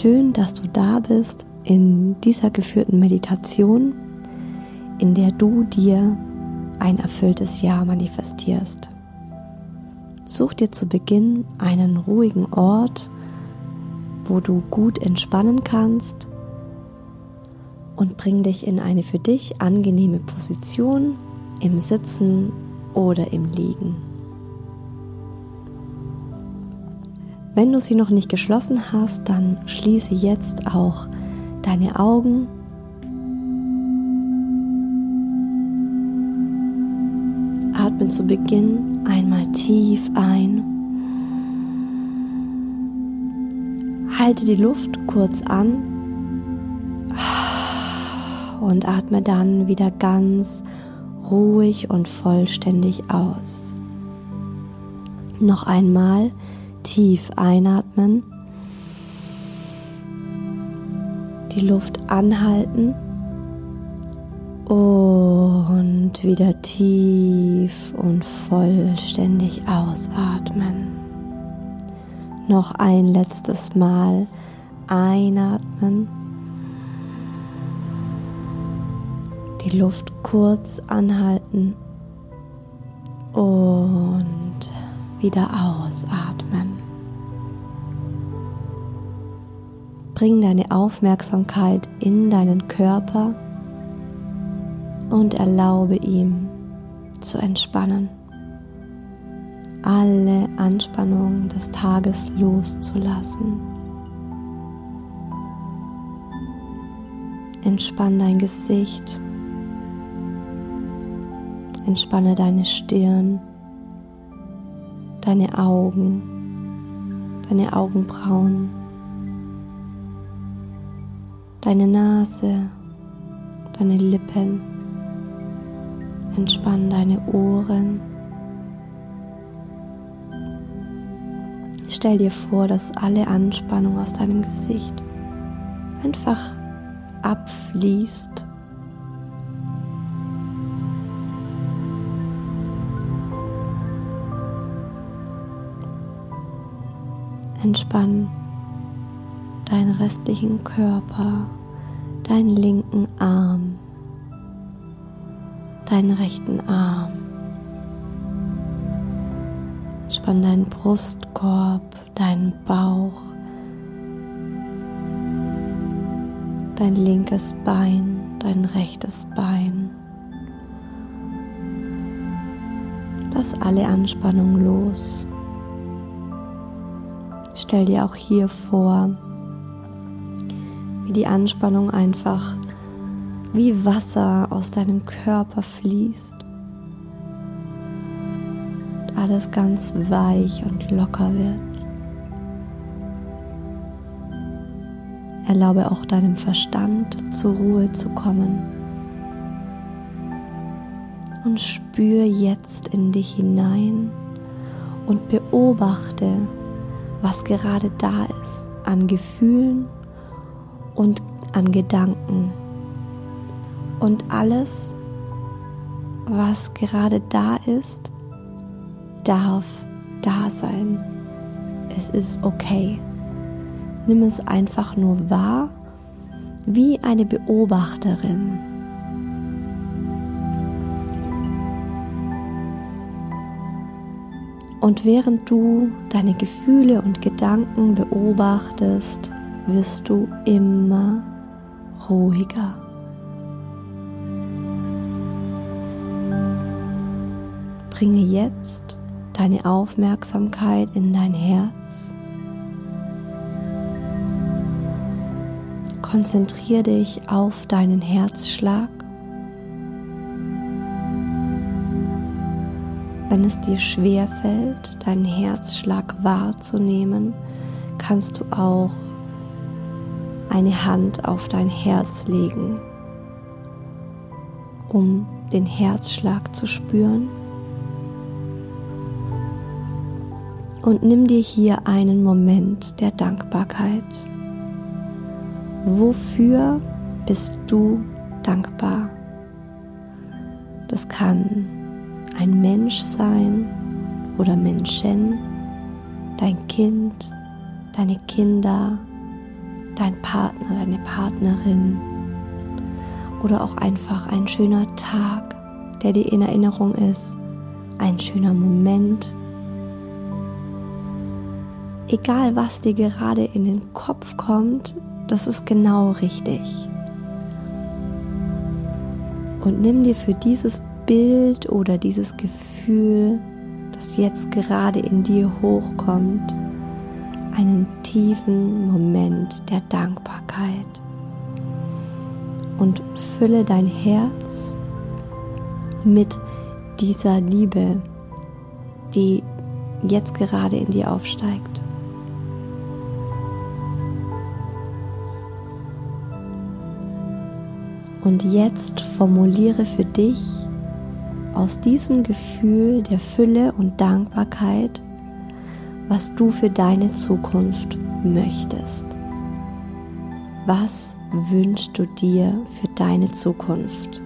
Schön, dass du da bist in dieser geführten Meditation, in der du dir ein erfülltes Jahr manifestierst. Such dir zu Beginn einen ruhigen Ort, wo du gut entspannen kannst und bring dich in eine für dich angenehme Position im Sitzen oder im Liegen. Wenn du sie noch nicht geschlossen hast, dann schließe jetzt auch deine Augen. Atme zu Beginn einmal tief ein. Halte die Luft kurz an und atme dann wieder ganz ruhig und vollständig aus. Noch einmal tief einatmen, die Luft anhalten und wieder tief und vollständig ausatmen. Noch ein letztes Mal einatmen. Die Luft kurz anhalten und wieder ausatmen. Bring deine Aufmerksamkeit in deinen Körper und erlaube ihm zu entspannen. Alle Anspannung des Tages loszulassen. Entspann dein Gesicht. Entspanne deine Stirn deine Augen, deine Augenbrauen, deine Nase, deine Lippen. Entspann deine Ohren. Stell dir vor, dass alle Anspannung aus deinem Gesicht einfach abfließt Entspann deinen restlichen Körper, deinen linken Arm, deinen rechten Arm. Entspann deinen Brustkorb, deinen Bauch, dein linkes Bein, dein rechtes Bein. Lass alle Anspannung los. Stell dir auch hier vor, wie die Anspannung einfach wie Wasser aus deinem Körper fließt. Und alles ganz weich und locker wird. Erlaube auch deinem Verstand zur Ruhe zu kommen. Und spür jetzt in dich hinein und beobachte, was gerade da ist an Gefühlen und an Gedanken. Und alles, was gerade da ist, darf da sein. Es ist okay. Nimm es einfach nur wahr wie eine Beobachterin. Und während du deine Gefühle und Gedanken beobachtest, wirst du immer ruhiger. Bringe jetzt deine Aufmerksamkeit in dein Herz. Konzentriere dich auf deinen Herzschlag. Wenn es dir schwer fällt, deinen Herzschlag wahrzunehmen, kannst du auch eine Hand auf dein Herz legen, um den Herzschlag zu spüren. Und nimm dir hier einen Moment der Dankbarkeit. Wofür bist du dankbar? Das kann ein Mensch sein oder Menschen, dein Kind, deine Kinder, dein Partner, deine Partnerin oder auch einfach ein schöner Tag, der dir in Erinnerung ist, ein schöner Moment. Egal, was dir gerade in den Kopf kommt, das ist genau richtig. Und nimm dir für dieses Bild oder dieses Gefühl, das jetzt gerade in dir hochkommt, einen tiefen Moment der Dankbarkeit und fülle dein Herz mit dieser Liebe, die jetzt gerade in dir aufsteigt. Und jetzt formuliere für dich aus diesem Gefühl der Fülle und Dankbarkeit, was du für deine Zukunft möchtest. Was wünschst du dir für deine Zukunft?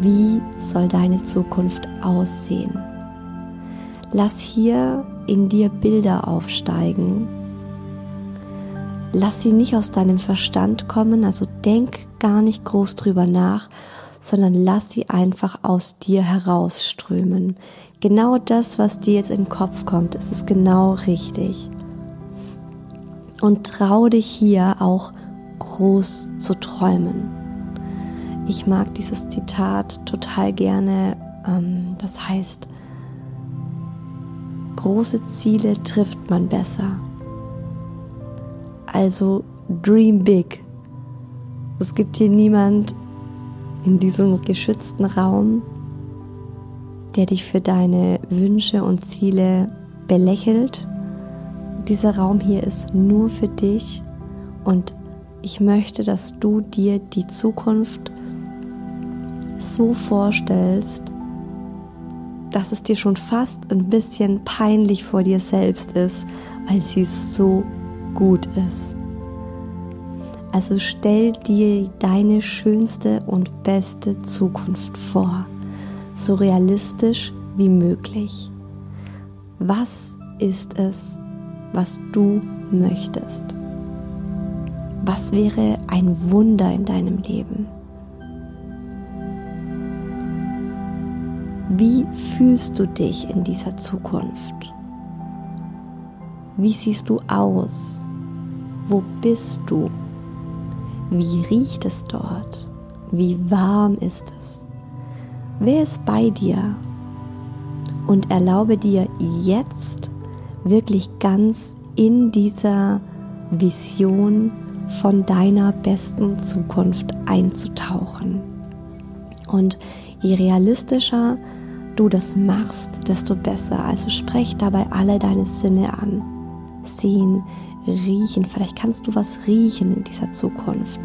Wie soll deine Zukunft aussehen? Lass hier in dir Bilder aufsteigen. Lass sie nicht aus deinem Verstand kommen, also denk gar nicht groß drüber nach, sondern lass sie einfach aus dir herausströmen. Genau das, was dir jetzt in den Kopf kommt, ist es genau richtig. Und trau dich hier auch groß zu träumen. Ich mag dieses Zitat total gerne. Ähm, das heißt, große Ziele trifft man besser. Also dream big. Es gibt hier niemand in diesem geschützten Raum, der dich für deine Wünsche und Ziele belächelt. Dieser Raum hier ist nur für dich und ich möchte, dass du dir die Zukunft so vorstellst, dass es dir schon fast ein bisschen peinlich vor dir selbst ist, weil sie so gut ist. Also stell dir deine schönste und beste Zukunft vor, so realistisch wie möglich. Was ist es, was du möchtest? Was wäre ein Wunder in deinem Leben? Wie fühlst du dich in dieser Zukunft? Wie siehst du aus? Wo bist du? Wie riecht es dort? Wie warm ist es? Wer ist bei dir? Und erlaube dir jetzt wirklich ganz in dieser Vision von deiner besten Zukunft einzutauchen. Und je realistischer du das machst, desto besser. Also sprech dabei alle deine Sinne an. Sehen, riechen, vielleicht kannst du was riechen in dieser Zukunft.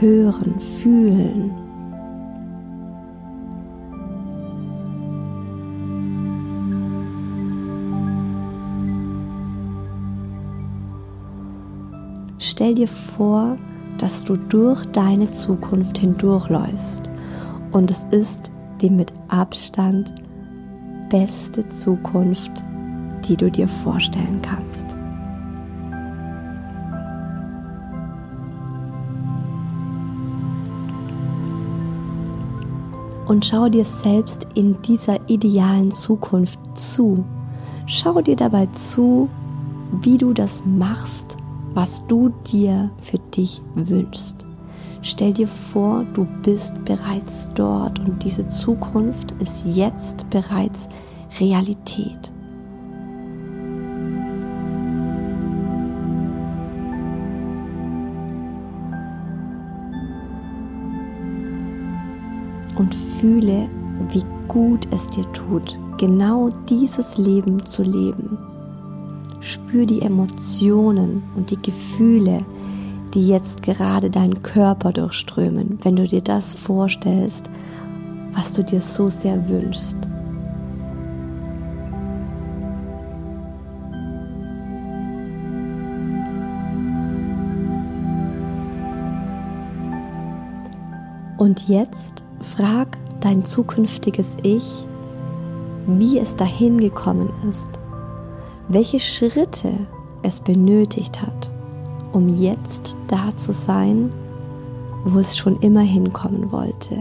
Hören, fühlen. Stell dir vor, dass du durch deine Zukunft hindurchläufst und es ist die mit Abstand beste Zukunft, die du dir vorstellen kannst. Und schau dir selbst in dieser idealen Zukunft zu. Schau dir dabei zu, wie du das machst, was du dir für dich wünschst. Stell dir vor, du bist bereits dort und diese Zukunft ist jetzt bereits Realität. Und fühle, wie gut es dir tut, genau dieses Leben zu leben. Spür die Emotionen und die Gefühle, die jetzt gerade deinen Körper durchströmen, wenn du dir das vorstellst, was du dir so sehr wünschst. Und jetzt frag dein zukünftiges Ich, wie es dahin gekommen ist welche Schritte es benötigt hat, um jetzt da zu sein, wo es schon immer hinkommen wollte.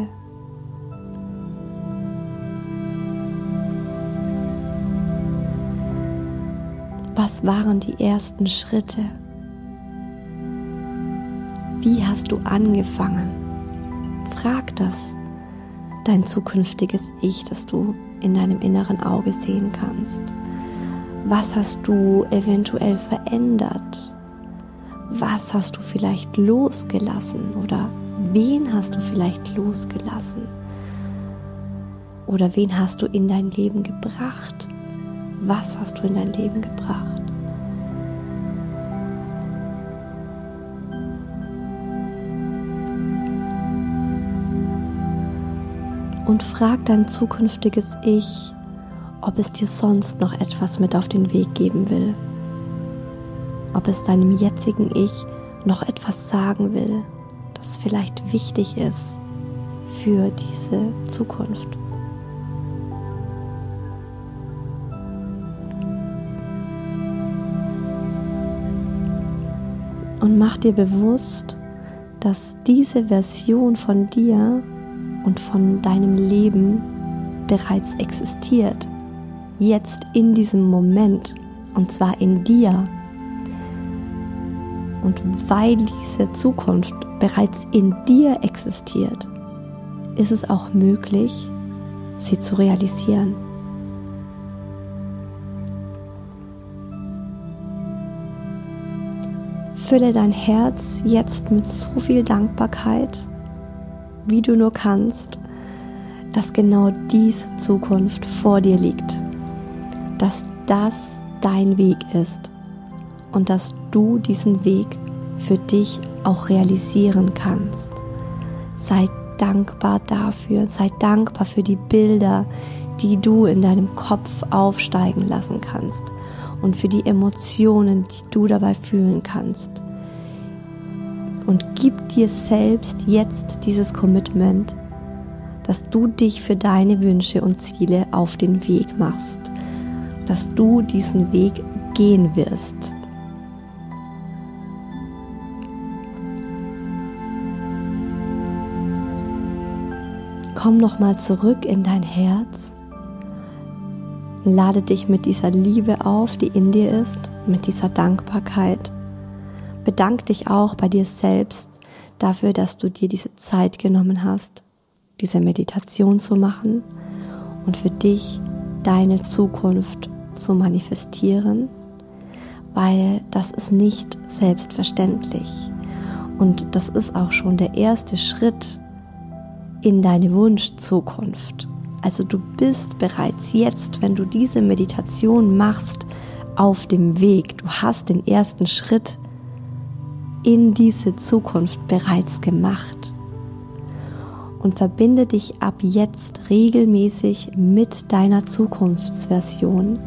Was waren die ersten Schritte? Wie hast du angefangen? Frag das dein zukünftiges Ich, das du in deinem inneren Auge sehen kannst. Was hast du eventuell verändert? Was hast du vielleicht losgelassen oder wen hast du vielleicht losgelassen? Oder wen hast du in dein Leben gebracht? Was hast du in dein Leben gebracht? Und frag dein zukünftiges Ich, ob es dir sonst noch etwas mit auf den Weg geben will. Ob es deinem jetzigen Ich noch etwas sagen will, das vielleicht wichtig ist für diese Zukunft. Und mach dir bewusst, dass diese Version von dir und von deinem Leben bereits existiert. Jetzt in diesem Moment. Und zwar in dir. Und weil diese Zukunft bereits in dir existiert, ist es auch möglich, sie zu realisieren. Fülle dein Herz jetzt mit so viel Dankbarkeit wie du nur kannst, dass genau diese Zukunft vor dir liegt, dass das dein Weg ist und dass du diesen Weg für dich auch realisieren kannst. Sei dankbar dafür, sei dankbar für die Bilder, die du in deinem Kopf aufsteigen lassen kannst und für die Emotionen, die du dabei fühlen kannst und gib dir selbst jetzt dieses Commitment, dass du dich für deine Wünsche und Ziele auf den Weg machst, dass du diesen Weg gehen wirst. Komm noch mal zurück in dein Herz. Lade dich mit dieser Liebe auf, die in dir ist, mit dieser Dankbarkeit bedank dich auch bei dir selbst dafür, dass du dir diese Zeit genommen hast, diese Meditation zu machen und für dich deine Zukunft zu manifestieren, weil das ist nicht selbstverständlich. Und das ist auch schon der erste Schritt in deine Wunschzukunft. Also du bist bereits jetzt, wenn du diese Meditation machst, auf dem Weg. Du hast den ersten Schritt in diese Zukunft bereits gemacht. Und verbinde dich ab jetzt regelmäßig mit deiner Zukunftsversion.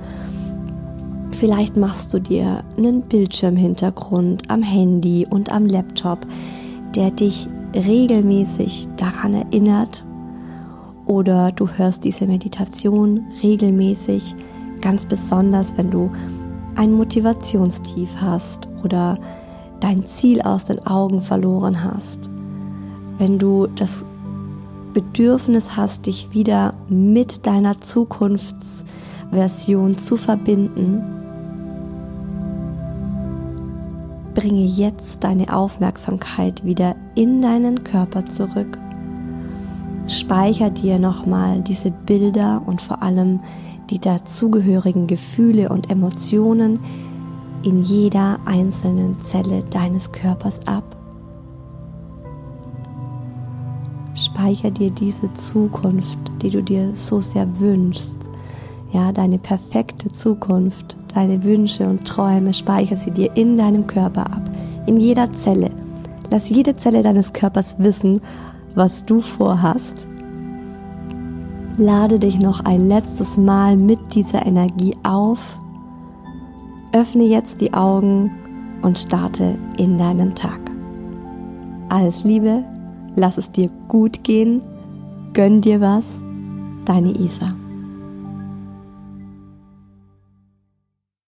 Vielleicht machst du dir einen Bildschirmhintergrund am Handy und am Laptop, der dich regelmäßig daran erinnert. Oder du hörst diese Meditation regelmäßig, ganz besonders, wenn du ein Motivationstief hast oder dein Ziel aus den Augen verloren hast, wenn du das Bedürfnis hast, dich wieder mit deiner Zukunftsversion zu verbinden, bringe jetzt deine Aufmerksamkeit wieder in deinen Körper zurück. Speicher dir nochmal diese Bilder und vor allem die dazugehörigen Gefühle und Emotionen, in jeder einzelnen Zelle deines Körpers ab. Speicher dir diese Zukunft, die du dir so sehr wünschst. Ja, deine perfekte Zukunft, deine Wünsche und Träume, speicher sie dir in deinem Körper ab. In jeder Zelle. Lass jede Zelle deines Körpers wissen, was du vorhast. Lade dich noch ein letztes Mal mit dieser Energie auf Öffne jetzt die Augen und starte in deinen Tag. Alles Liebe, lass es dir gut gehen, gönn dir was, deine Isa.